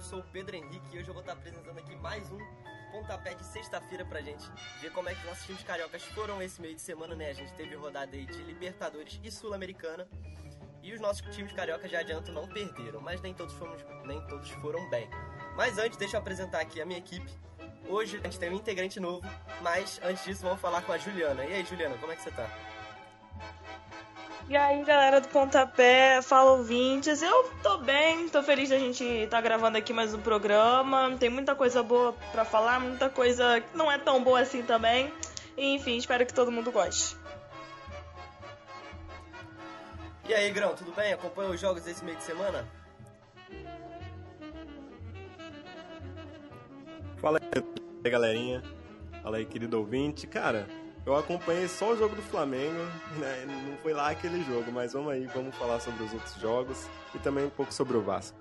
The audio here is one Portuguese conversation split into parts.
Eu sou o Pedro Henrique e hoje eu vou estar apresentando aqui mais um pontapé de sexta-feira pra gente ver como é que nossos times cariocas foram esse meio de semana, né? A gente teve rodada aí de Libertadores e Sul-Americana. E os nossos times cariocas já adianto não perderam, mas nem todos, fomos, nem todos foram bem. Mas antes, deixa eu apresentar aqui a minha equipe. Hoje a gente tem um integrante novo, mas antes disso vamos falar com a Juliana. E aí, Juliana, como é que você tá? E aí, galera do Pontapé, fala ouvintes. Eu tô bem, tô feliz da gente estar tá gravando aqui mais um programa. Tem muita coisa boa para falar, muita coisa que não é tão boa assim também. E, enfim, espero que todo mundo goste. E aí, Grão, tudo bem? Acompanha os jogos desse meio de semana? Fala aí, galerinha. Fala aí, querido ouvinte. Cara, eu acompanhei só o jogo do Flamengo, né? Não foi lá aquele jogo, mas vamos aí, vamos falar sobre os outros jogos e também um pouco sobre o Vasco.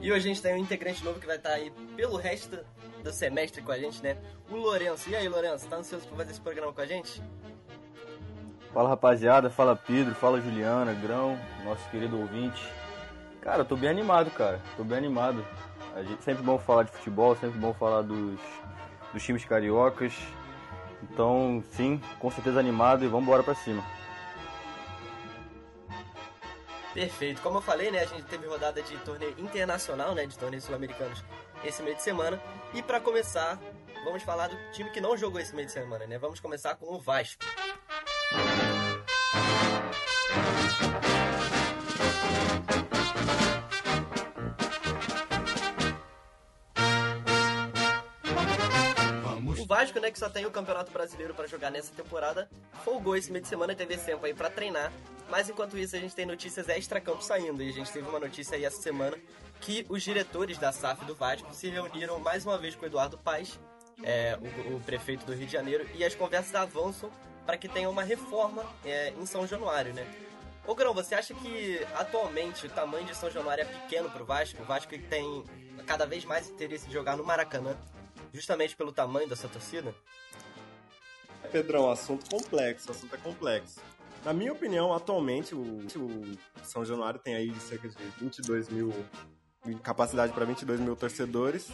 E hoje a gente tem um integrante novo que vai estar aí pelo resto do semestre com a gente, né? O Lourenço. E aí, Lourenço, tá ansioso por fazer esse programa com a gente? Fala rapaziada, fala Pedro, fala Juliana, Grão, nosso querido ouvinte. Cara, eu tô bem animado, cara. Tô bem animado. A gente, sempre bom falar de futebol, sempre bom falar dos dos times cariocas. Então, sim, com certeza animado e vamos embora para cima. Perfeito. Como eu falei, né, a gente teve rodada de torneio internacional, né, de torneios sul-americanos esse meio de semana. E para começar, vamos falar do time que não jogou esse meio de semana, né? Vamos começar com o Vasco. Vasco, né, que só tem o Campeonato Brasileiro para jogar nessa temporada, folgou esse meio de semana teve tempo aí para treinar. Mas enquanto isso, a gente tem notícias extra-campo saindo. E a gente teve uma notícia aí essa semana que os diretores da SAF do Vasco se reuniram mais uma vez com o Eduardo Paes, é, o, o, prefeito do Rio de Janeiro, e as conversas avançam para que tenha uma reforma é, em São Januário, né? Ô Grão, você acha que atualmente o tamanho de São Januário é pequeno pro Vasco? O Vasco tem cada vez mais interesse de jogar no Maracanã justamente pelo tamanho dessa torcida? Pedrão, assunto complexo, assunto é complexo. Na minha opinião, atualmente, o, o São Januário tem aí cerca de 22 mil capacidade para 22 mil torcedores.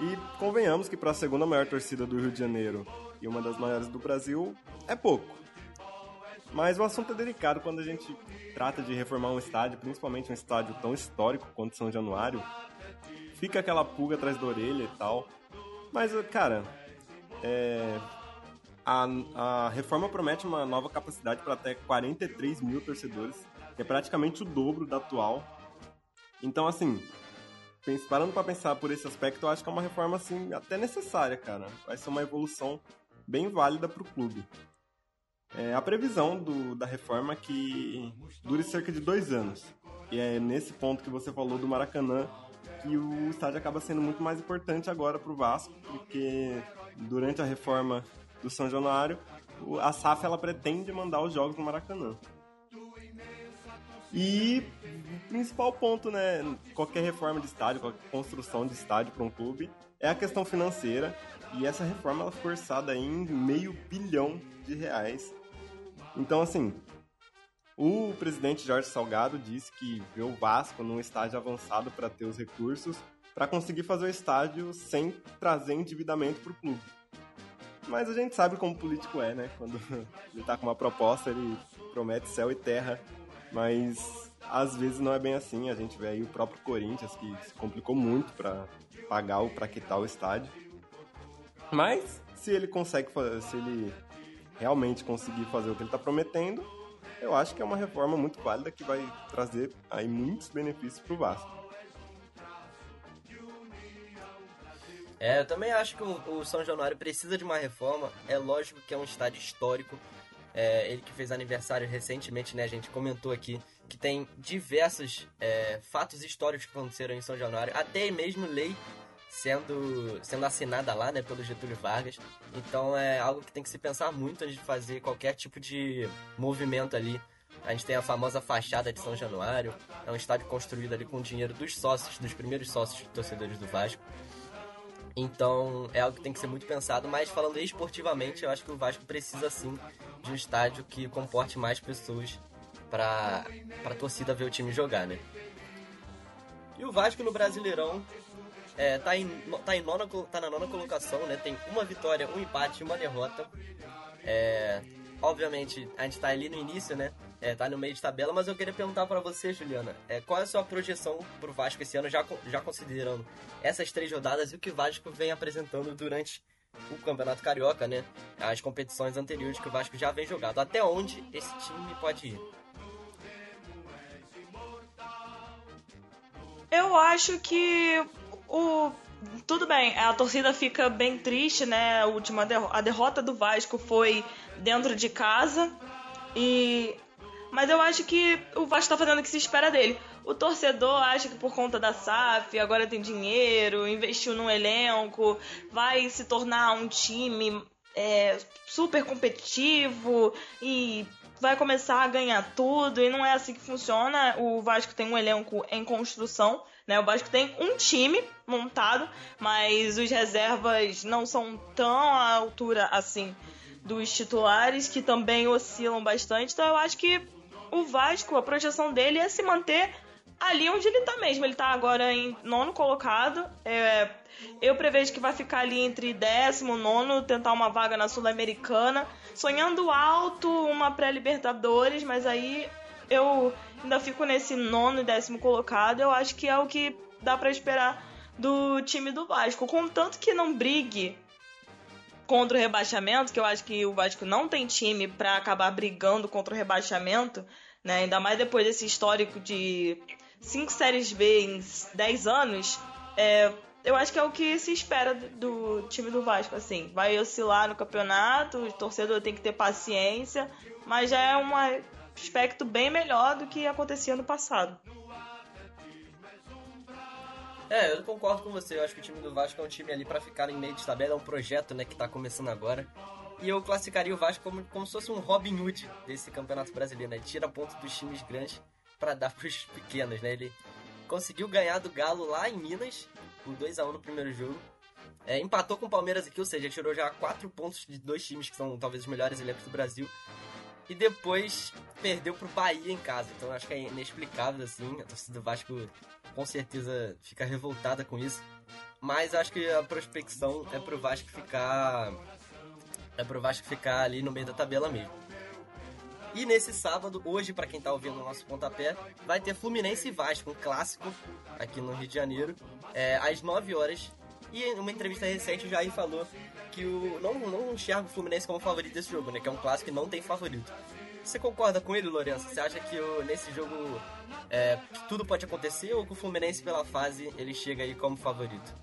E convenhamos que para a segunda maior torcida do Rio de Janeiro e uma das maiores do Brasil é pouco. Mas o assunto é delicado quando a gente trata de reformar um estádio, principalmente um estádio tão histórico quanto São Januário. Fica aquela pulga atrás da orelha e tal. Mas, cara, é, a, a reforma promete uma nova capacidade para até 43 mil torcedores, que é praticamente o dobro da atual. Então, assim, parando para pensar por esse aspecto, eu acho que é uma reforma, assim, até necessária, cara. Vai ser uma evolução bem válida para o clube. É, a previsão do, da reforma é que dure cerca de dois anos. E é nesse ponto que você falou do Maracanã, que o estádio acaba sendo muito mais importante agora para o Vasco, porque durante a reforma do São Januário, a SAF ela pretende mandar os jogos no Maracanã. E o principal ponto, né, qualquer reforma de estádio, qualquer construção de estádio para um clube, é a questão financeira. E essa reforma ela foi forçada em meio bilhão de reais. Então, assim, o presidente Jorge Salgado disse que vê o Vasco num estágio avançado para ter os recursos para conseguir fazer o estádio sem trazer endividamento para o clube. Mas a gente sabe como o político é, né? Quando ele está com uma proposta, ele promete céu e terra, mas às vezes não é bem assim. A gente vê aí o próprio Corinthians que se complicou muito para pagar ou para quitar o estádio. Mas se ele consegue, se ele realmente conseguir fazer o que ele está prometendo, eu acho que é uma reforma muito válida que vai trazer aí muitos benefícios para o Vasco. É, eu também acho que o, São Januário precisa de uma reforma. É lógico que é um estádio histórico. É, ele que fez aniversário recentemente, né? A gente comentou aqui que tem diversos é, fatos históricos que aconteceram em São Januário, até mesmo lei sendo, sendo assinada lá, né, pelo Getúlio Vargas. Então é algo que tem que se pensar muito antes de fazer qualquer tipo de movimento ali. A gente tem a famosa fachada de São Januário, é um estádio construído ali com o dinheiro dos sócios, dos primeiros sócios torcedores do Vasco. Então é algo que tem que ser muito pensado, mas falando esportivamente, eu acho que o Vasco precisa sim de um estádio que comporte mais pessoas pra, pra torcida ver o time jogar, né? E o Vasco no Brasileirão é, tá, em, tá, em nona, tá na nona colocação, né? Tem uma vitória, um empate e uma derrota. É, obviamente, a gente tá ali no início, né? É, tá no meio de tabela, mas eu queria perguntar para você, Juliana, é, qual é a sua projeção pro Vasco esse ano, já, já considerando essas três rodadas e o que o Vasco vem apresentando durante o Campeonato Carioca, né? As competições anteriores que o Vasco já vem jogado. Até onde esse time pode ir? Eu acho que o tudo bem, a torcida fica bem triste, né? A última derro a derrota do Vasco foi dentro de casa e mas eu acho que o Vasco tá fazendo o que se espera dele. O torcedor acha que por conta da SAF, agora tem dinheiro, investiu num elenco, vai se tornar um time é, super competitivo e vai começar a ganhar tudo. E não é assim que funciona. O Vasco tem um elenco em construção. Né? O Vasco tem um time montado, mas os reservas não são tão à altura assim dos titulares, que também oscilam bastante. Então eu acho que o Vasco, a projeção dele é se manter ali onde ele tá mesmo. Ele tá agora em nono colocado. É, eu prevejo que vai ficar ali entre décimo, nono, tentar uma vaga na Sul-Americana. Sonhando alto, uma pré-Libertadores, mas aí eu ainda fico nesse nono e décimo colocado. Eu acho que é o que dá para esperar do time do Vasco. Contanto que não brigue contra o rebaixamento, que eu acho que o Vasco não tem time para acabar brigando contra o rebaixamento, né? Ainda mais depois desse histórico de cinco séries B em 10 anos, é, eu acho que é o que se espera do, time do Vasco, assim. Vai oscilar no campeonato, o torcedor tem que ter paciência, mas já é um aspecto bem melhor do que acontecia no passado. É, eu concordo com você. Eu acho que o time do Vasco é um time ali para ficar em meio de tabela, é um projeto, né, que tá começando agora. E eu classificaria o Vasco como, como se fosse um Robin Hood desse Campeonato Brasileiro, né? Tira ponto dos times grandes para dar pros pequenos, né? Ele conseguiu ganhar do Galo lá em Minas, por 2 a 1 no primeiro jogo. É, empatou com o Palmeiras aqui, ou seja, tirou já 4 pontos de dois times que são talvez os melhores elencos do Brasil. E depois perdeu pro Bahia em casa. Então acho que é inexplicável assim. A torcida do Vasco com certeza fica revoltada com isso. Mas acho que a prospecção é pro Vasco ficar. É pro Vasco ficar ali no meio da tabela mesmo. E nesse sábado, hoje, para quem tá ouvindo o nosso pontapé, vai ter Fluminense e Vasco, um clássico aqui no Rio de Janeiro, é, às 9 horas. E em uma entrevista recente o Jair falou que o, não, não enxerga o Fluminense como favorito desse jogo, né? Que é um clássico que não tem favorito. Você concorda com ele, Lourenço? Você acha que o, nesse jogo é, tudo pode acontecer ou que o Fluminense, pela fase, ele chega aí como favorito?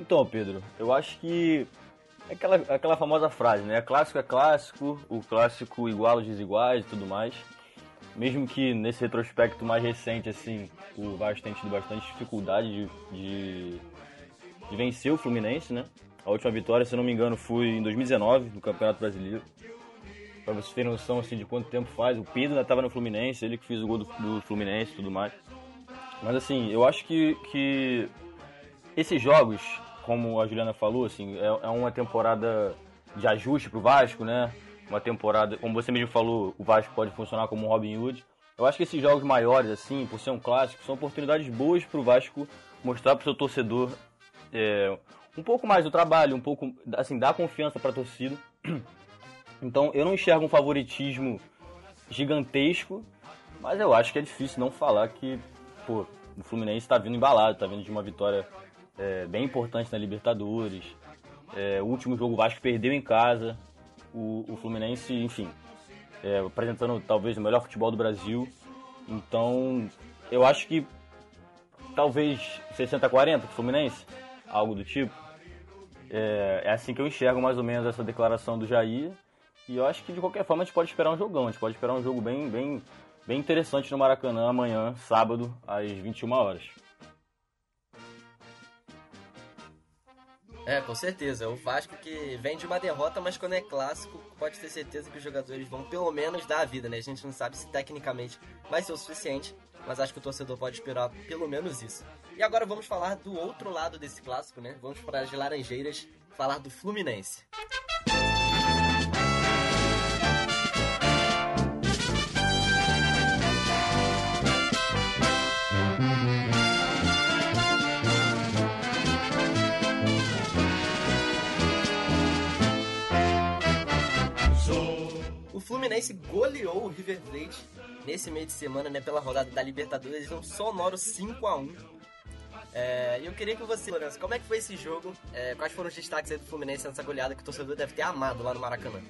Então, Pedro, eu acho que é aquela, aquela famosa frase, né? Clássico é clássico, o clássico igual os desiguais e tudo mais. Mesmo que nesse retrospecto mais recente, assim, o Vasco tenha tido bastante dificuldade de, de, de vencer o Fluminense, né? A última vitória, se não me engano, foi em 2019, no Campeonato Brasileiro. Pra vocês terem noção assim, de quanto tempo faz. O Pedro ainda estava no Fluminense, ele que fez o gol do, do Fluminense e tudo mais. Mas assim, eu acho que, que esses jogos, como a Juliana falou, assim, é, é uma temporada de ajuste pro Vasco, né? Uma temporada, como você mesmo falou, o Vasco pode funcionar como um Robin Hood. Eu acho que esses jogos maiores, assim, por ser um clássico, são oportunidades boas pro Vasco mostrar pro seu torcedor é, um pouco mais do trabalho, um pouco, assim, dar confiança para a torcida. Então, eu não enxergo um favoritismo gigantesco, mas eu acho que é difícil não falar que, pô, o Fluminense está vindo embalado, está vindo de uma vitória é, bem importante na Libertadores. É, o último jogo o Vasco perdeu em casa. O, o Fluminense, enfim, é, apresentando talvez o melhor futebol do Brasil. Então, eu acho que talvez 60-40 Fluminense, algo do tipo. É, é assim que eu enxergo mais ou menos essa declaração do Jair. E eu acho que de qualquer forma a gente pode esperar um jogão. A gente pode esperar um jogo bem, bem, bem interessante no Maracanã amanhã, sábado, às 21 horas. É, com certeza. O Vasco que vem de uma derrota, mas quando é clássico, pode ter certeza que os jogadores vão pelo menos dar a vida, né? A gente não sabe se tecnicamente vai ser o suficiente, mas acho que o torcedor pode esperar pelo menos isso. E agora vamos falar do outro lado desse clássico, né? Vamos para as Laranjeiras falar do Fluminense. Fluminense goleou o River Plate nesse meio de semana, né, pela rodada da Libertadores, um sonoro 5 a 1 é, eu queria que você, Lourenço, como é que foi esse jogo? É, quais foram os destaques do Fluminense nessa goleada que o torcedor deve ter amado lá no Maracanã?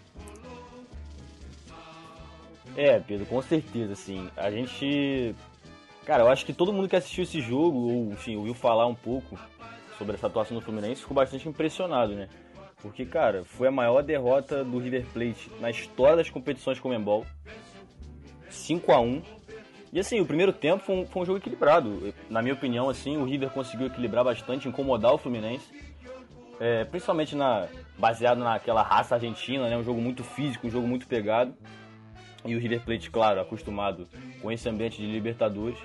É, Pedro, com certeza, assim. A gente. Cara, eu acho que todo mundo que assistiu esse jogo, ou enfim, ouviu falar um pouco sobre essa atuação do Fluminense, ficou bastante impressionado, né? Porque, cara, foi a maior derrota do River Plate na história das competições com Comembol. 5 a 1 E assim, o primeiro tempo foi um, foi um, jogo equilibrado. Na minha opinião, assim, o River conseguiu equilibrar bastante, incomodar o Fluminense. É, principalmente na, baseado naquela raça argentina, né? Um jogo muito físico, um jogo muito pegado. E o River Plate, claro, acostumado com esse ambiente de Libertadores.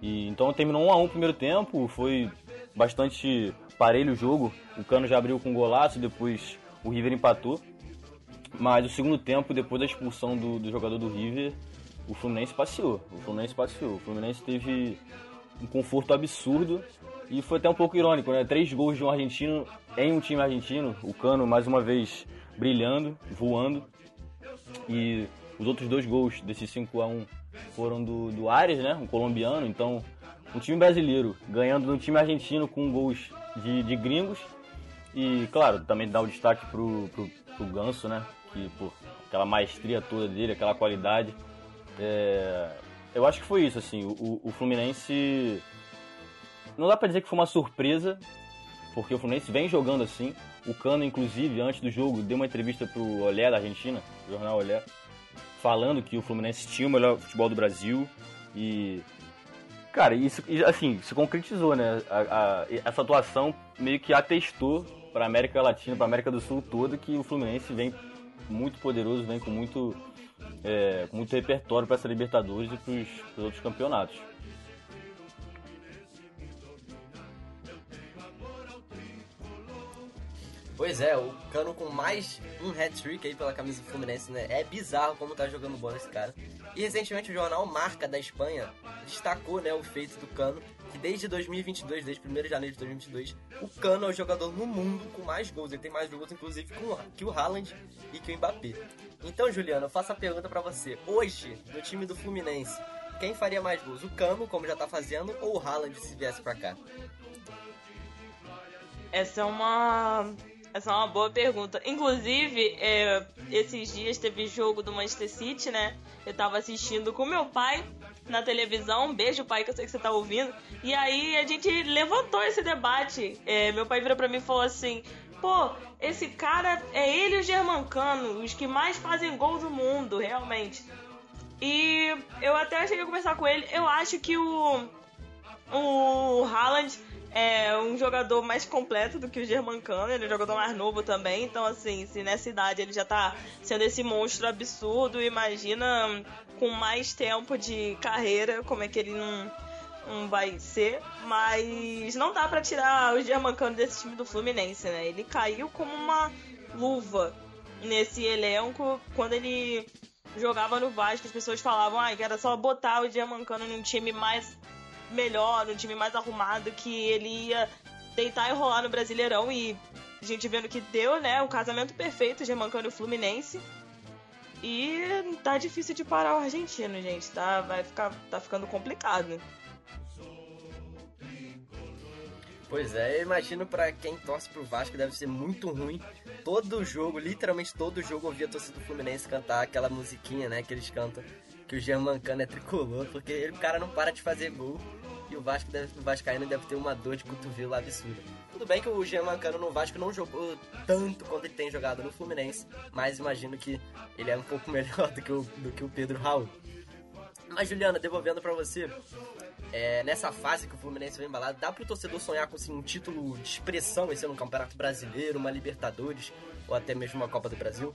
E, então terminou 1 a 1 o primeiro tempo, foi bastante parelho o jogo. O Cano já abriu com um golaço, depois o River empatou. Mas o segundo tempo, depois da expulsão do, do jogador do River, o Fluminense passeou. O Fluminense passeou. O Fluminense teve um conforto absurdo e foi até um pouco irônico, né? Três gols de um argentino em um time argentino. O Cano, mais uma vez, brilhando, voando. E os outros dois gols desse 5 a 1 foram do, do Ares, né? Um colombiano. Então, um time brasileiro ganhando um time argentino com gols de, de gringos. E, claro, também dá o destaque pro, pro, pro Ganso, né? Que, pô, aquela maestria toda dele, aquela qualidade. É, eu acho que foi isso, assim. O, o Fluminense. Não dá pra dizer que foi uma surpresa, porque o Fluminense vem jogando assim. O Cano, inclusive, antes do jogo, deu uma entrevista pro Olé da Argentina, jornal Olé, falando que o Fluminense tinha o melhor futebol do Brasil e cara, isso assim, se concretizou, né? A, a, essa atuação meio que atestou para América Latina, para América do Sul toda que o Fluminense vem muito poderoso, vem com muito é, com muito repertório para essa Libertadores e para os outros campeonatos. Pois é, o Cano com mais um hat-trick aí pela camisa do Fluminense, né? É bizarro como tá jogando bola esse cara. E recentemente o jornal Marca da Espanha destacou, né, o feito do Cano, que desde 2022, desde 1 de janeiro de 2022, o Cano é o jogador no mundo com mais gols. Ele tem mais gols, inclusive, que o Haaland e que o Mbappé. Então, Juliano, eu faço a pergunta para você. Hoje, no time do Fluminense, quem faria mais gols? O Cano, como já tá fazendo, ou o Haaland se viesse pra cá? Essa é uma essa é uma boa pergunta. Inclusive, é, esses dias teve jogo do Manchester City, né? Eu tava assistindo com meu pai na televisão. Um beijo, pai, que eu sei que você tá ouvindo. E aí a gente levantou esse debate. É, meu pai virou pra mim e falou assim: pô, esse cara é ele e o Germancano, os que mais fazem gol do mundo, realmente. E eu até cheguei a conversar com ele. Eu acho que o. O Haaland é um jogador mais completo do que o Germancano, ele é um jogador mais novo também, então assim, se nessa idade ele já tá sendo esse monstro absurdo, imagina com mais tempo de carreira, como é que ele não, não vai ser, mas não dá para tirar o Germancano desse time do Fluminense, né? Ele caiu como uma luva nesse elenco quando ele jogava no Vasco, as pessoas falavam ah, que era só botar o Germancano num time mais melhor, um time mais arrumado, que ele ia deitar e rolar no Brasileirão e a gente vendo que deu, né? O casamento perfeito, Germancano e Fluminense. E tá difícil de parar o argentino, gente. Tá, vai ficar, tá ficando complicado. Pois é, eu imagino para quem torce pro Vasco deve ser muito ruim. Todo jogo, literalmente todo jogo, ouvir a torcida do Fluminense cantar aquela musiquinha, né, que eles cantam que o Germancano é tricolor, porque o cara não para de fazer gol e o Vasco deve, o Vascaíno deve ter uma dor de cotovelo absurda. Tudo bem que o Germancano no Vasco não jogou tanto quanto ele tem jogado no Fluminense, mas imagino que ele é um pouco melhor do que o, do que o Pedro Raul. Mas Juliana, devolvendo para você, é, nessa fase que o Fluminense vem embalado, dá pro torcedor sonhar com assim, um título de expressão, esse no Campeonato Brasileiro, uma Libertadores ou até mesmo uma Copa do Brasil?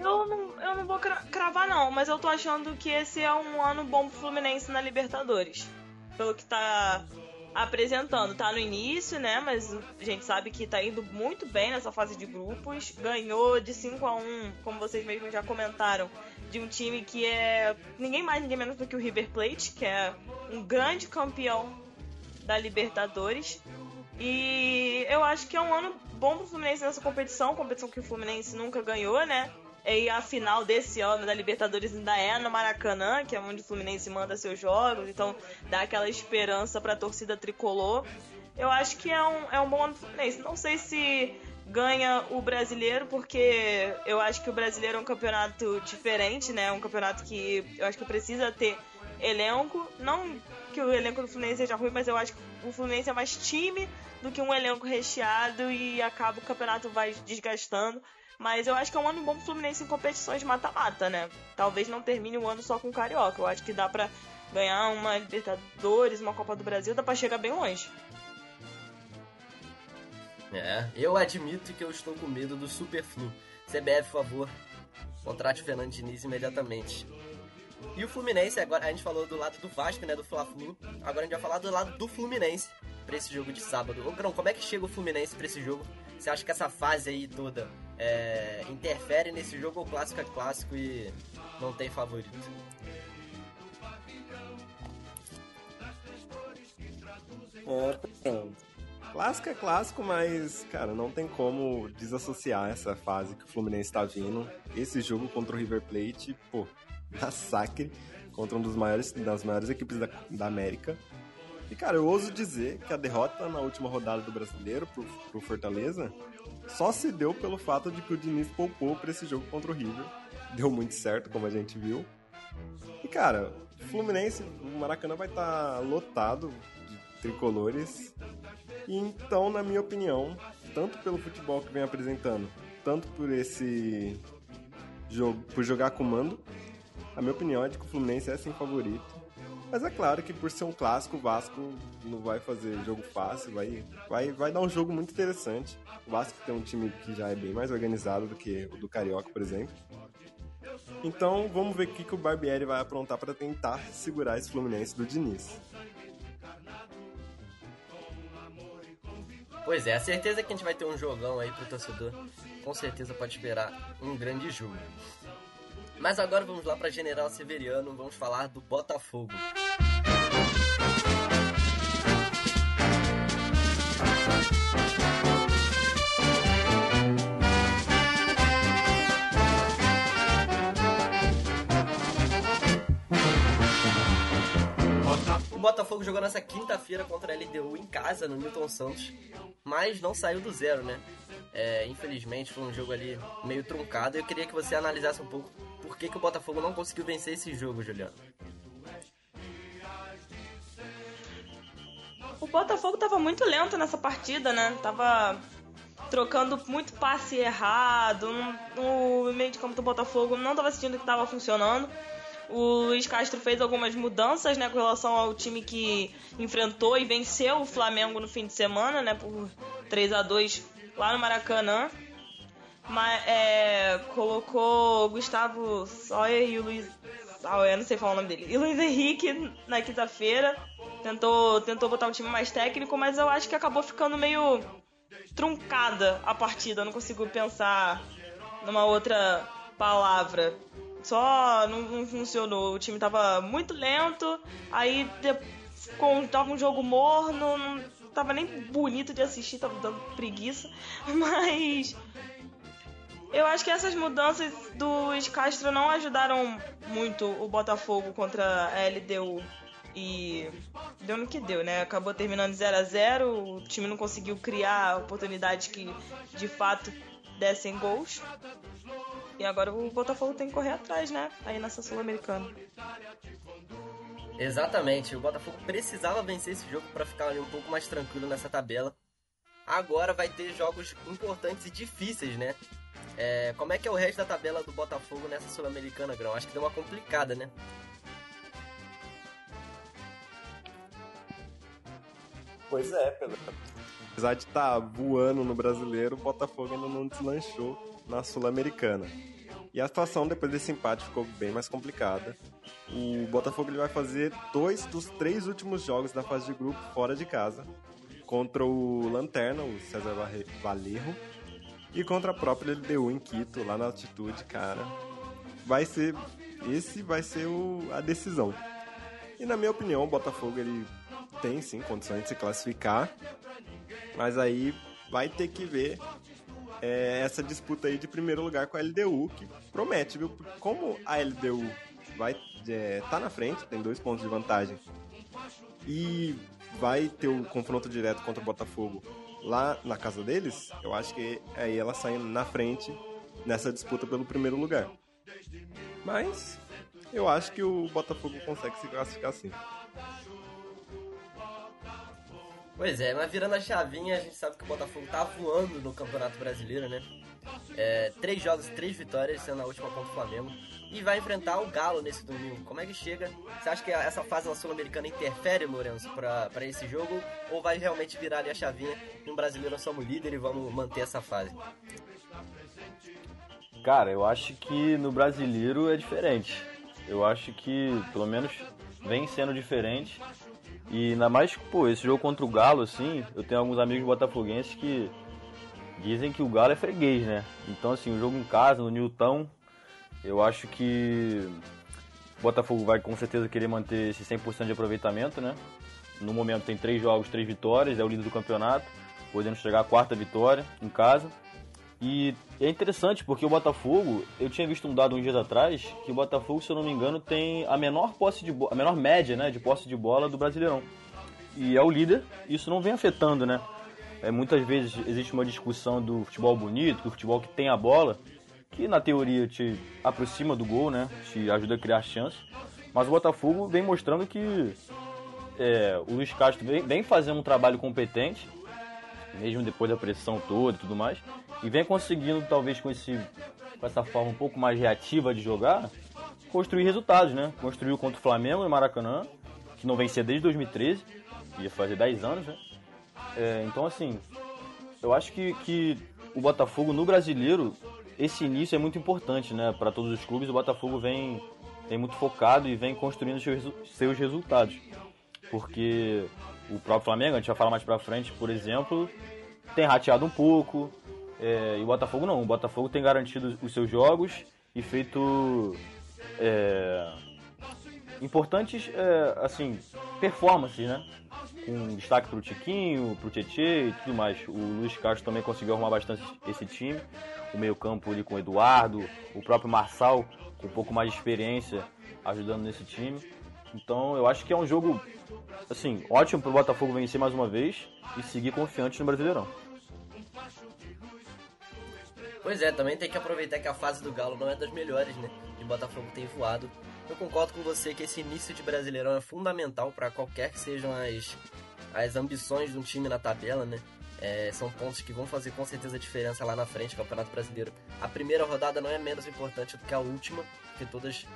Eu não, eu não vou cravar, não, mas eu tô achando que esse é um ano bom pro Fluminense na Libertadores. Pelo que tá apresentando. Tá no início, né? Mas a gente sabe que tá indo muito bem nessa fase de grupos. Ganhou de 5 a 1 como vocês mesmos já comentaram, de um time que é ninguém mais, ninguém menos do que o River Plate, que é um grande campeão da Libertadores. E eu acho que é um ano bom pro Fluminense nessa competição, competição que o Fluminense nunca ganhou, né? E a final desse ano da Libertadores ainda é no Maracanã, que é onde o Fluminense manda seus jogos, então dá aquela esperança pra torcida tricolor. Eu acho que é um, é um bom ano pro Fluminense. Não sei se ganha o brasileiro, porque eu acho que o brasileiro é um campeonato diferente, né? Um campeonato que eu acho que precisa ter elenco. Não que o elenco do Fluminense seja ruim, mas eu acho que o Fluminense é mais time do que um elenco recheado e acaba o campeonato vai desgastando. Mas eu acho que é um ano bom pro Fluminense em competições de mata-mata, né? Talvez não termine o ano só com o Carioca. Eu acho que dá pra ganhar uma Libertadores, uma Copa do Brasil, dá pra chegar bem longe. É, eu admito que eu estou com medo do Superflu. CBF, por favor, contrate o Fernando Diniz imediatamente. E o Fluminense, agora a gente falou do lado do Vasco, né, do Fla-Flu. Agora a gente vai falar do lado do Fluminense para esse jogo de sábado. Ô, Grão, como é que chega o Fluminense para esse jogo? Você acha que essa fase aí toda é, interfere nesse jogo ou clássico é clássico e não tem favorito? É, clássico é clássico, mas, cara, não tem como desassociar essa fase que o Fluminense tá vindo. Esse jogo contra o River Plate, pô, massacre contra um dos maiores das maiores equipes da, da América. E, cara, eu ouso dizer que a derrota na última rodada do Brasileiro pro, pro Fortaleza só se deu pelo fato de que o Diniz poupou para esse jogo contra o River. Deu muito certo, como a gente viu. E, cara, Fluminense, o Maracanã vai estar tá lotado de tricolores. E então, na minha opinião, tanto pelo futebol que vem apresentando, tanto por esse jogo, por jogar com mando, a minha opinião é de que o Fluminense é sim favorito. Mas é claro que por ser um clássico, o Vasco não vai fazer jogo fácil, vai, vai, vai dar um jogo muito interessante. O Vasco tem um time que já é bem mais organizado do que o do Carioca, por exemplo. Então vamos ver o que, que o Barbieri vai aprontar para tentar segurar esse Fluminense do Diniz. Pois é, a certeza que a gente vai ter um jogão aí pro torcedor. Com certeza pode esperar um grande jogo. Mas agora vamos lá para General Severiano, vamos falar do Botafogo. Botafogo jogou nessa quinta-feira contra a LDU em casa, no Newton Santos, mas não saiu do zero, né? É, infelizmente foi um jogo ali meio truncado. Eu queria que você analisasse um pouco por que, que o Botafogo não conseguiu vencer esse jogo, Juliano. O Botafogo tava muito lento nessa partida, né? Tava trocando muito passe errado. No meio de campo do Botafogo não tava sentindo que tava funcionando. O Luiz Castro fez algumas mudanças, né, com relação ao time que enfrentou e venceu o Flamengo no fim de semana, né, por 3 a 2 lá no Maracanã. Mas, é, colocou Gustavo Sawyer e o Luiz. Ah, eu não sei falar o nome dele. E o Luiz Henrique na quinta-feira. Tentou, tentou botar um time mais técnico, mas eu acho que acabou ficando meio truncada a partida. Eu não consigo pensar numa outra palavra. Só não, não funcionou. O time tava muito lento, aí tava um jogo morno, não tava nem bonito de assistir, tava dando preguiça. Mas eu acho que essas mudanças do Castro não ajudaram muito o Botafogo contra a LDU. E deu no que deu, né? Acabou terminando 0 a 0 o time não conseguiu criar oportunidades que de fato dessem gols. E agora o Botafogo tem que correr atrás, né? Aí nessa Sul-Americana. Exatamente, o Botafogo precisava vencer esse jogo para ficar ali um pouco mais tranquilo nessa tabela. Agora vai ter jogos importantes e difíceis, né? É, como é que é o resto da tabela do Botafogo nessa Sul-Americana, Grão? Acho que deu uma complicada, né? Pois é, Pedro. Apesar de estar tá voando no brasileiro, o Botafogo ainda não deslanchou na Sul-Americana. E a situação depois desse empate ficou bem mais complicada. O Botafogo ele vai fazer dois dos três últimos jogos da fase de grupo fora de casa. Contra o Lanterna, o César Valerro, e contra a própria LDU em Quito, lá na altitude, cara. Vai ser. Esse vai ser o, a decisão. E na minha opinião, o Botafogo ele tem sim condições de se classificar. Mas aí vai ter que ver é, essa disputa aí de primeiro lugar com a LDU, que promete, viu? Como a LDU vai é, tá na frente, tem dois pontos de vantagem, e vai ter o um confronto direto contra o Botafogo lá na casa deles, eu acho que aí ela sai na frente nessa disputa pelo primeiro lugar. Mas eu acho que o Botafogo consegue se classificar sim. Pois é, mas virando a chavinha, a gente sabe que o Botafogo tá voando no Campeonato Brasileiro, né? É, três jogos três vitórias, sendo a última contra o Flamengo. E vai enfrentar o Galo nesse domingo. Como é que chega? Você acha que essa fase na Sul-Americana interfere, Lourenço, pra esse jogo? Ou vai realmente virar ali a chavinha e um brasileiro nós somos líder e vamos manter essa fase? Cara, eu acho que no brasileiro é diferente. Eu acho que, pelo menos, vem sendo diferente. E ainda mais, pô, esse jogo contra o Galo, assim, eu tenho alguns amigos botafoguenses que dizem que o Galo é freguês, né? Então, assim, o jogo em casa, no Newton, eu acho que o Botafogo vai com certeza querer manter esse 100% de aproveitamento, né? No momento tem três jogos, três vitórias, é o líder do campeonato, podendo chegar à quarta vitória em casa. E é interessante porque o Botafogo, eu tinha visto um dado uns dias atrás, que o Botafogo, se eu não me engano, tem a menor posse de a menor média, né, de posse de bola do Brasileirão. E é o líder, isso não vem afetando, né? É, muitas vezes existe uma discussão do futebol bonito, do futebol que tem a bola, que na teoria te aproxima do gol, né? Te ajuda a criar chances. Mas o Botafogo vem mostrando que é, o Luiz Castro vem, vem fazendo um trabalho competente, mesmo depois da pressão toda e tudo mais, e vem conseguindo, talvez com, esse, com essa forma um pouco mais reativa de jogar, construir resultados, né? Construiu contra o Flamengo no Maracanã, que não vencia desde 2013, ia fazer 10 anos, né? É, então, assim, eu acho que, que o Botafogo no brasileiro, esse início é muito importante, né? Para todos os clubes, o Botafogo vem, vem muito focado e vem construindo seus, seus resultados. Porque o próprio Flamengo, a gente vai falar mais pra frente, por exemplo, tem rateado um pouco, é, e o Botafogo não. O Botafogo tem garantido os seus jogos e feito é, importantes, é, assim, performances, né? Com destaque pro Tiquinho, pro Tietê e tudo mais. O Luiz Castro também conseguiu arrumar bastante esse time. O meio campo ali com o Eduardo, o próprio Marçal com um pouco mais de experiência ajudando nesse time. Então eu acho que é um jogo, assim, ótimo pro Botafogo vencer mais uma vez e seguir confiante no Brasileirão. Pois é, também tem que aproveitar que a fase do Galo não é das melhores, né? E o Botafogo tem voado. Eu concordo com você que esse início de Brasileirão é fundamental para qualquer que sejam as, as ambições de um time na tabela, né? É, são pontos que vão fazer com certeza diferença lá na frente, Campeonato Brasileiro. A primeira rodada não é menos importante do que a última, porque todas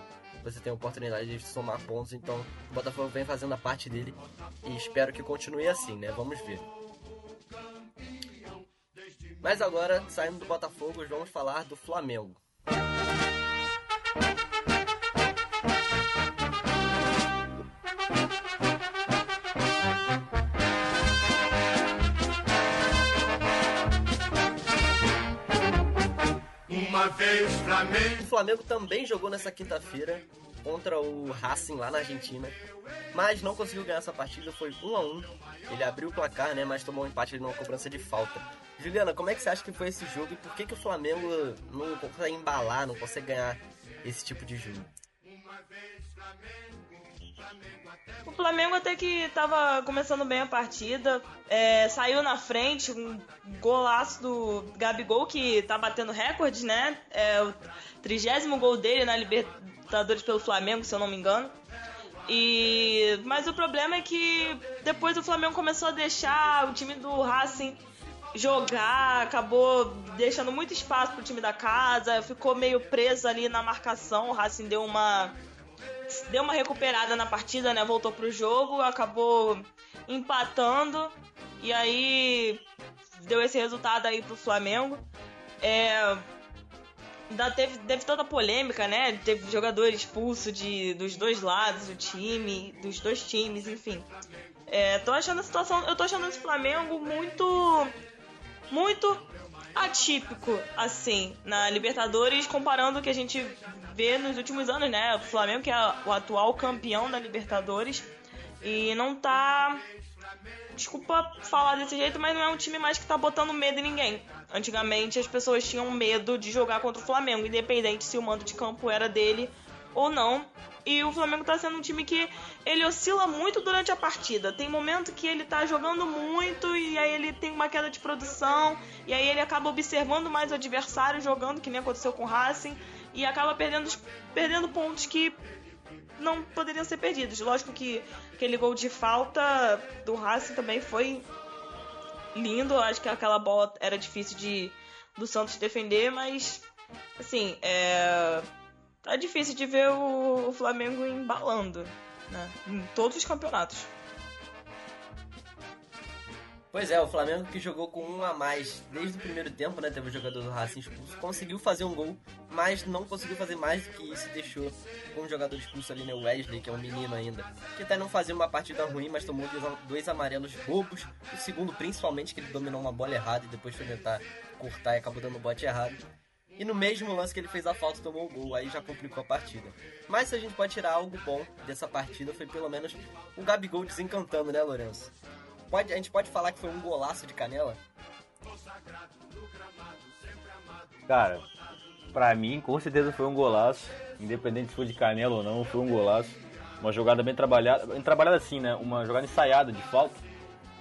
você tem a oportunidade de somar pontos, então o Botafogo vem fazendo a parte dele e espero que continue assim, né? Vamos ver. Mas agora, saindo do Botafogo, vamos falar do Flamengo. Vez Flamengo. O Flamengo também jogou nessa quinta-feira contra o Racing lá na Argentina, mas não conseguiu ganhar essa partida, foi 1 a 1. Ele abriu o placar, né, mas tomou um empate numa cobrança de falta. Juliana, como é que você acha que foi esse jogo e por que, que o Flamengo não consegue embalar, não consegue ganhar esse tipo de jogo? O Flamengo até que estava começando bem a partida, é, saiu na frente, um golaço do Gabigol que tá batendo recordes, né? É o trigésimo gol dele na Libertadores pelo Flamengo, se eu não me engano. E mas o problema é que depois o Flamengo começou a deixar o time do Racing jogar, acabou deixando muito espaço pro time da casa, ficou meio preso ali na marcação, o Racing deu uma deu uma recuperada na partida, né? Voltou pro jogo, acabou empatando e aí deu esse resultado aí pro Flamengo. É, ainda teve, teve toda a polêmica, né? Teve jogador expulso de, dos dois lados do time, dos dois times, enfim. É, tô achando a situação, eu tô achando esse Flamengo muito muito atípico, assim, na Libertadores, comparando o que a gente vê nos últimos anos, né? O Flamengo, que é o atual campeão da Libertadores, e não tá desculpa falar desse jeito, mas não é um time mais que tá botando medo em ninguém. Antigamente as pessoas tinham medo de jogar contra o Flamengo, independente se o mando de campo era dele ou não. E o Flamengo tá sendo um time que ele oscila muito durante a partida. Tem momento que ele tá jogando muito e aí ele tem uma queda de produção e aí ele acaba observando mais o adversário jogando, que nem aconteceu com o Racing, e acaba perdendo, perdendo pontos que não poderiam ser perdidos. Lógico que aquele gol de falta do Racing também foi lindo. Acho que aquela bola era difícil de do Santos defender, mas assim, é tá difícil de ver o Flamengo embalando, né? Em todos os campeonatos. Pois é, o Flamengo que jogou com um a mais desde o primeiro tempo, né? Teve o jogador do Racing expulso, conseguiu fazer um gol, mas não conseguiu fazer mais do que isso deixou um jogador expulso ali, né? O Wesley, que é um menino ainda, que até não fazia uma partida ruim, mas tomou dois amarelos bobos. O segundo, principalmente, que ele dominou uma bola errada e depois foi tentar cortar e acabou dando bote errado. E no mesmo lance que ele fez a falta, tomou o gol, aí já complicou a partida. Mas se a gente pode tirar algo bom dessa partida, foi pelo menos o Gabigol desencantando, né, Lourenço? pode, a gente pode falar que foi um golaço de canela? Cara, pra mim, com certeza foi um golaço. Independente se foi de canela ou não, foi um golaço. Uma jogada bem trabalhada, bem trabalhada assim, né? Uma jogada ensaiada de falta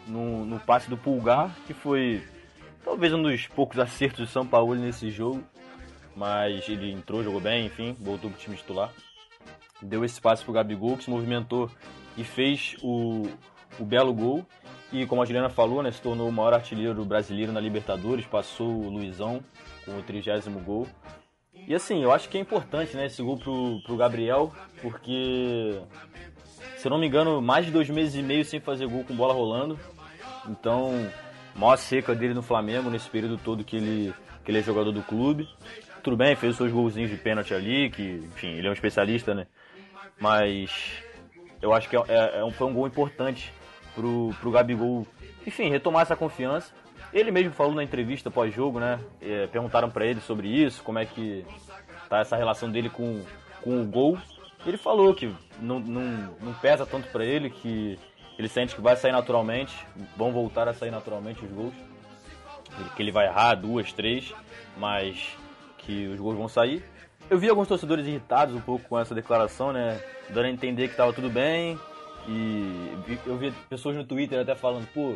no, no passe do Pulgar, que foi talvez um dos poucos acertos de São Paulo nesse jogo. Mas ele entrou, jogou bem, enfim, voltou pro time titular. Deu esse passe pro Gabigol, que se movimentou e fez o, o belo gol. E como a Juliana falou, né, se tornou o maior artilheiro brasileiro na Libertadores, passou o Luizão com o trigésimo gol. E assim, eu acho que é importante né, esse gol pro, pro Gabriel, porque, se eu não me engano, mais de dois meses e meio sem fazer gol com bola rolando. Então, maior seca dele no Flamengo nesse período todo que ele, que ele é jogador do clube. Tudo bem, fez os seus golzinhos de pênalti ali, que, enfim, ele é um especialista, né? Mas eu acho que é, é, é um, foi um gol importante pro, pro Gabigol, enfim, retomar essa confiança. Ele mesmo falou na entrevista pós-jogo, né? É, perguntaram para ele sobre isso, como é que tá essa relação dele com, com o gol. Ele falou que não, não, não pesa tanto para ele, que ele sente que vai sair naturalmente, vão voltar a sair naturalmente os gols. Que ele vai errar duas, três, mas que os gols vão sair. Eu vi alguns torcedores irritados um pouco com essa declaração, né? Dando a entender que estava tudo bem, e eu vi pessoas no Twitter até falando, pô,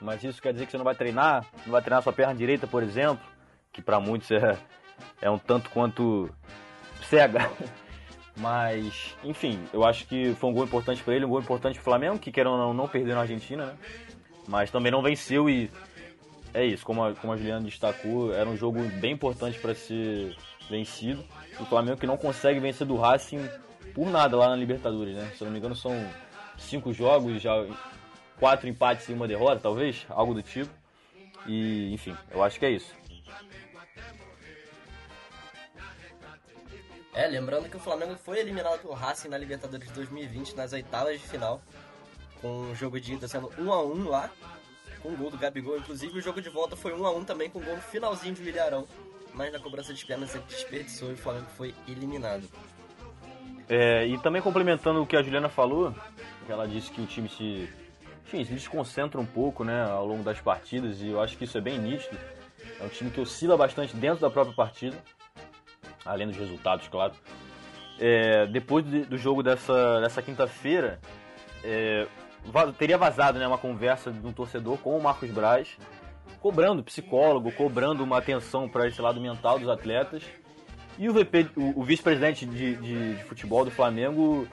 mas isso quer dizer que você não vai treinar? Não vai treinar sua perna direita, por exemplo? Que para muitos é, é um tanto quanto cega. Mas, enfim, eu acho que foi um gol importante para ele, um gol importante pro Flamengo, que quer ou não, não perder na Argentina, né? Mas também não venceu e é isso, como a, como a Juliana destacou, era um jogo bem importante para ser vencido. O Flamengo que não consegue vencer do Racing por nada lá na Libertadores, né? Se eu não me engano, são cinco jogos, já quatro empates e uma derrota, talvez, algo do tipo. E, enfim, eu acho que é isso. É, lembrando que o Flamengo foi eliminado pelo Racing na Libertadores 2020 nas oitavas de final, com o jogo de ida sendo 1 a 1 lá, com o gol do Gabigol. Inclusive, o jogo de volta foi 1 a 1 também com o gol no finalzinho de Ilharão, mas na cobrança de pênaltis ele desperdiçou e o Flamengo foi eliminado. É, e também complementando o que a Juliana falou, ela disse que o time se, enfim, se desconcentra um pouco né, ao longo das partidas, e eu acho que isso é bem nítido. É um time que oscila bastante dentro da própria partida, além dos resultados, claro. É, depois do jogo dessa, dessa quinta-feira, é, teria vazado né, uma conversa de um torcedor com o Marcos Braz, cobrando psicólogo, cobrando uma atenção para esse lado mental dos atletas. E o, VP, o, o vice-presidente de, de, de, futebol do Flamengo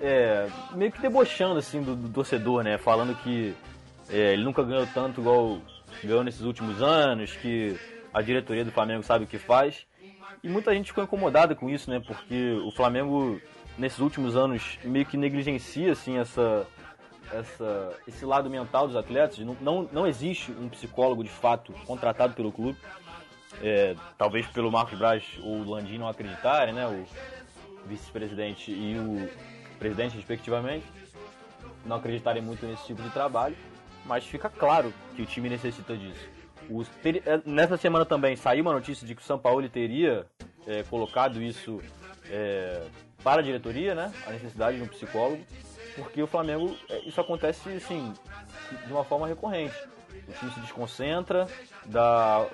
é, meio que debochando assim do, do torcedor, né? Falando que é, ele nunca ganhou tanto igual ganhou nesses últimos anos, que a diretoria do Flamengo sabe o que faz. E muita gente ficou incomodada com isso, né? Porque o Flamengo nesses últimos anos meio que negligencia assim essa essa, esse lado mental dos atletas. Não, não, não existe um psicólogo de fato contratado pelo clube. É, talvez pelo Marcos Braz ou o Landim não acreditarem, né? O vice-presidente e o presidente, respectivamente, não acreditarem muito nesse tipo de trabalho, mas fica claro que o time necessita disso. Os, ter, é, nessa semana também saiu uma notícia de que o São Paulo teria é, colocado isso é, para a diretoria, né? A necessidade de um psicólogo, porque o Flamengo, isso acontece assim, de uma forma recorrente. O time se desconcentra, dá,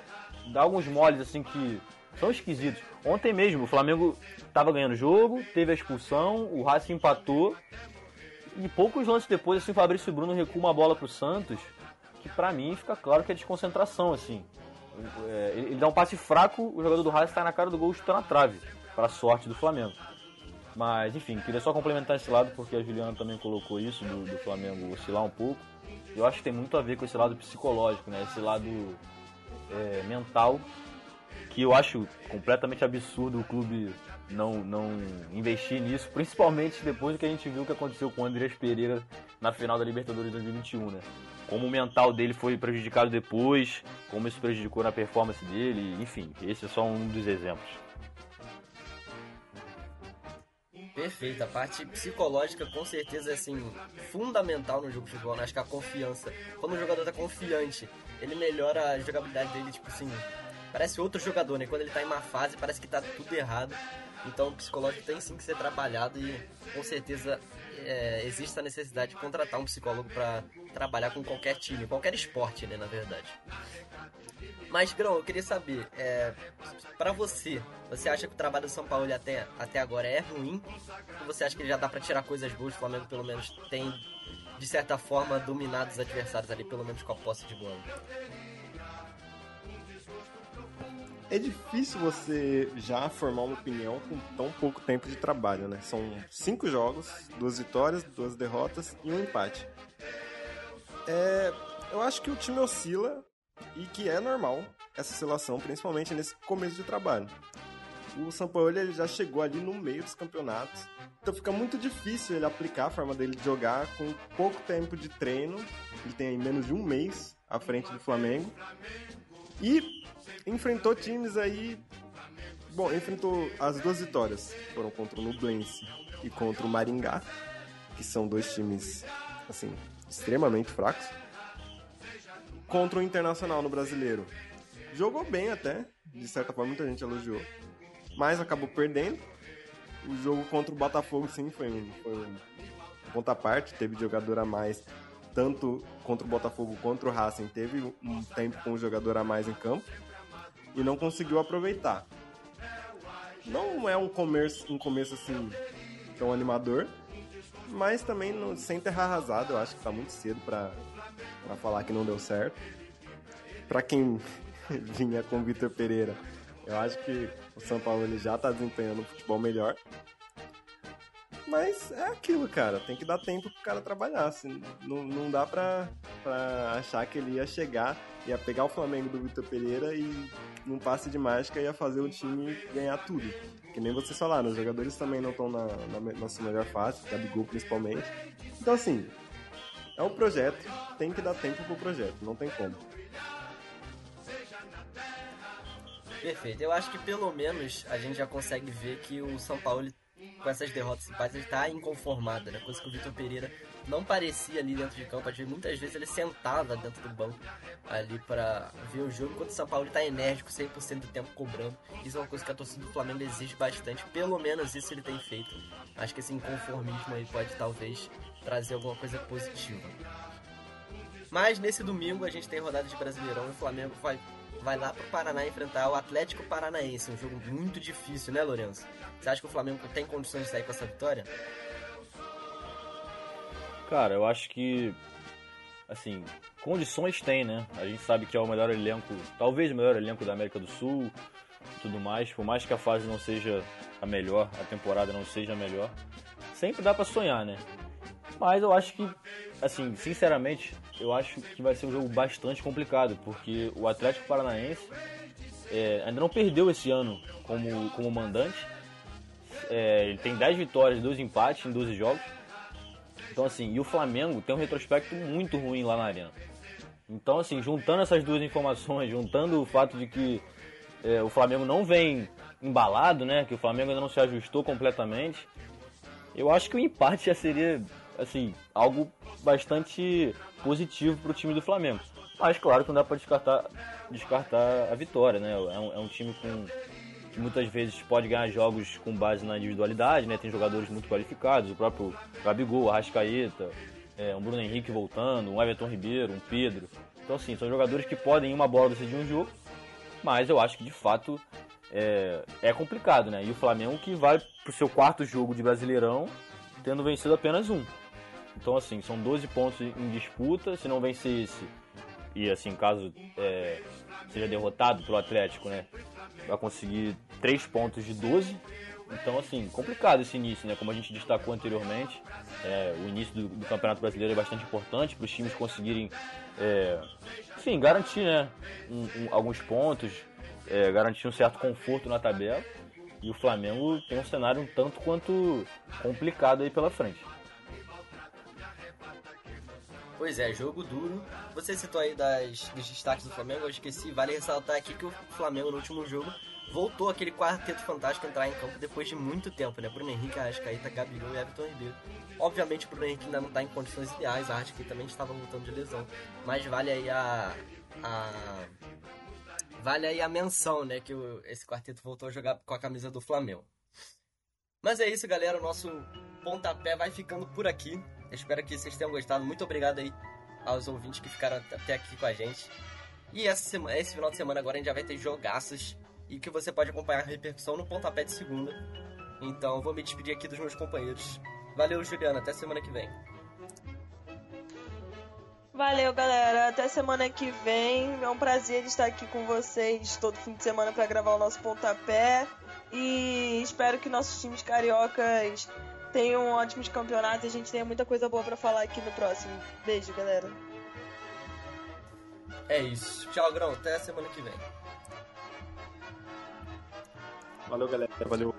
dá alguns moles assim que são esquisitos. Ontem mesmo o Flamengo estava ganhando o jogo, teve a expulsão, o Racing empatou e poucos lances depois assim o Fabrício Bruno recua uma bola pro Santos, que para mim fica claro que é desconcentração assim. É, ele dá um passe fraco, o jogador do Racing está na cara do gol, chuta na trave, para sorte do Flamengo. Mas, enfim, queria só complementar esse lado, porque a Juliana também colocou isso, do, do Flamengo oscilar um pouco. Eu acho que tem muito a ver com esse lado psicológico, né? Esse lado é, mental, que eu acho completamente absurdo o clube não, não investir nisso, principalmente depois do que a gente viu que aconteceu com o Andrés Pereira na final da Libertadores 2021, né? Como o mental dele foi prejudicado depois, como isso prejudicou na performance dele, enfim, esse é só um dos exemplos. Perfeito, a parte psicológica com certeza é assim, fundamental no jogo de futebol, né? Acho que a confiança. Quando o jogador tá confiante, ele melhora a jogabilidade dele, tipo assim, parece outro jogador, né? Quando ele tá em uma fase, parece que tá tudo errado. Então o psicológico tem sim que ser trabalhado e com certeza é, existe a necessidade de contratar um psicólogo para trabalhar com qualquer time, qualquer esporte, né, na verdade. Mas, Grão, eu queria saber, é, para você, você acha que o trabalho do São Paulo até, até agora é ruim? Ou você acha que já dá para tirar coisas boas? O Flamengo, pelo menos, tem, de certa forma, dominado os adversários ali, pelo menos com a posse de bola? É difícil você já formar uma opinião com tão pouco tempo de trabalho, né? São cinco jogos, duas vitórias, duas derrotas e um empate. É, eu acho que o time oscila e que é normal essa oscilação, principalmente nesse começo de trabalho. O São Paulo ele já chegou ali no meio dos campeonatos, então fica muito difícil ele aplicar a forma dele de jogar com pouco tempo de treino. Ele tem aí menos de um mês à frente do Flamengo e enfrentou times aí. Bom, enfrentou as duas vitórias, foram contra o Nublense e contra o Maringá, que são dois times assim extremamente fracos contra o Internacional no Brasileiro. Jogou bem até, de certa forma muita gente elogiou, mas acabou perdendo. O jogo contra o Botafogo, sim, foi um, foi um ponto à parte, teve jogador a mais, tanto contra o Botafogo quanto o Racing, teve um tempo com o jogador a mais em campo e não conseguiu aproveitar. Não é um começo, um começo assim tão animador, mas também não, sem terra arrasada, eu acho que está muito cedo para falar que não deu certo. Para quem vinha com o Vitor Pereira, eu acho que o São Paulo ele já tá desempenhando um futebol melhor. Mas é aquilo, cara. Tem que dar tempo pro cara trabalhar. Assim, não, não dá pra, pra achar que ele ia chegar, ia pegar o Flamengo do Vitor Pereira e num passe de mágica ia fazer o time ganhar tudo. Que nem vocês falaram, os jogadores também não estão na, na, na sua melhor fase, Gabigol principalmente. Então, assim, é um projeto, tem que dar tempo pro projeto, não tem como. Perfeito. Eu acho que pelo menos a gente já consegue ver que o São Paulo, com essas derrotas empates, ele tá inconformado, né? Coisa que o Vitor Pereira não parecia ali dentro de campo. Muitas vezes ele sentava dentro do banco ali para ver o jogo, enquanto o São Paulo tá enérgico 100% do tempo cobrando. Isso é uma coisa que a torcida do Flamengo exige bastante. Pelo menos isso ele tem feito. Acho que esse inconformismo aí pode talvez trazer alguma coisa positiva. Mas nesse domingo a gente tem rodada de Brasileirão e o Flamengo vai, vai lá pro Paraná enfrentar o Atlético Paranaense. Um jogo muito difícil, né, Lourenço? Você acha que o Flamengo tem condições de sair com essa vitória? Cara, eu acho que. Assim, condições tem, né? A gente sabe que é o melhor elenco, talvez o melhor elenco da América do Sul tudo mais. Por mais que a fase não seja a melhor, a temporada não seja a melhor, sempre dá para sonhar, né? Mas eu acho que, assim, sinceramente, eu acho que vai ser um jogo bastante complicado, porque o Atlético Paranaense é, ainda não perdeu esse ano como, como mandante. É, ele tem 10 vitórias e 2 empates em 12 jogos. Então, assim, e o Flamengo tem um retrospecto muito ruim lá na arena. Então, assim, juntando essas duas informações, juntando o fato de que é, o Flamengo não vem embalado, né? Que o Flamengo ainda não se ajustou completamente. Eu acho que o empate já seria assim, algo bastante positivo para o time do Flamengo. Mas claro que não dá para descartar, descartar a vitória, né? É um, é um time com, que muitas vezes pode ganhar jogos com base na individualidade, né? Tem jogadores muito qualificados, o próprio Gabigol, Arrascaeta, é, um Bruno Henrique voltando, um Everton Ribeiro, um Pedro. Então, assim, são jogadores que podem em uma bola decidir um jogo, mas eu acho que de fato é, é complicado, né? E o Flamengo que vai pro seu quarto jogo de Brasileirão tendo vencido apenas um. Então, assim, são 12 pontos em disputa. Se não vencer esse, e assim, caso é, seja derrotado pelo Atlético, né? Vai conseguir 3 pontos de 12. Então, assim, complicado esse início, né? Como a gente destacou anteriormente, é, o início do, do, Campeonato Brasileiro é bastante importante para os times conseguirem, é, enfim, garantir, né? Um, um, alguns pontos, é, garantir um certo conforto na tabela. E o Flamengo tem um cenário um tanto quanto complicado aí pela frente. Pois é, jogo duro. Você citou aí das, dos destaques do Flamengo, eu esqueci. Vale ressaltar aqui que o Flamengo no último jogo voltou aquele quarteto fantástico entrar em campo depois de muito tempo, né? Bruno Henrique, Arrascaíta, Gabigol e Everton Ribeiro. Obviamente o Bruno Henrique ainda não está em condições ideais, a Arrascaíta também estava voltando de lesão. Mas vale aí a... a vale aí a menção, né? Que o, esse quarteto voltou a jogar com a camisa do Flamengo. Mas é isso, galera. O nosso pontapé vai ficando por aqui. Eu espero que vocês tenham gostado. Muito obrigado aí aos ouvintes que ficaram até aqui com a gente. E essa semana, esse final de semana agora a gente já vai ter jogaças e que você pode acompanhar a repercussão no pontapé de segunda. Então vou me despedir aqui dos meus companheiros. Valeu, Juliana. Até semana que vem. Valeu, galera. Até semana que vem. É um prazer estar aqui com vocês todo fim de semana para gravar o nosso pontapé. E espero que nossos times cariocas tenham ótimos campeonatos e a gente tenha muita coisa boa para falar aqui no próximo. Beijo, galera. É isso. Tchau, Grão. Até semana que vem. Valeu, galera. Valeu.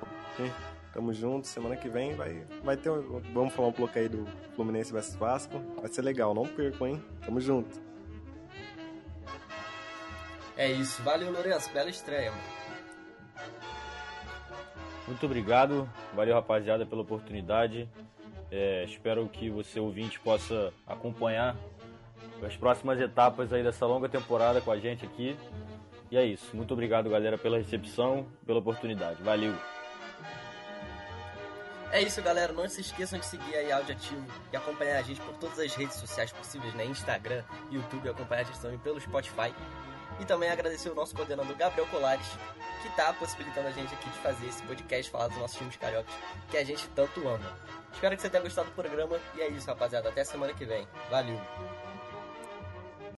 Tamo junto. Semana que vem vai, vai ter. Um, vamos falar um pouco aí do Fluminense vs Vasco. Vai ser legal. Não percam, hein? Tamo junto. É isso. Valeu, Lourenço. Bela estreia, mano. Muito obrigado, valeu rapaziada pela oportunidade. É, espero que você ouvinte possa acompanhar as próximas etapas aí dessa longa temporada com a gente aqui. E é isso. Muito obrigado, galera, pela recepção, pela oportunidade. Valeu. É isso, galera. Não se esqueçam de seguir aí Áudio Ativo e acompanhar a gente por todas as redes sociais possíveis, né? Instagram, YouTube, acompanhar a gente também pelo Spotify. E também agradecer o nosso coordenador Gabriel Colares, que está possibilitando a gente aqui de fazer esse podcast, falar dos nossos times cariocas, que a gente tanto ama. Espero que você tenha gostado do programa e é isso, rapaziada. Até semana que vem. Valeu!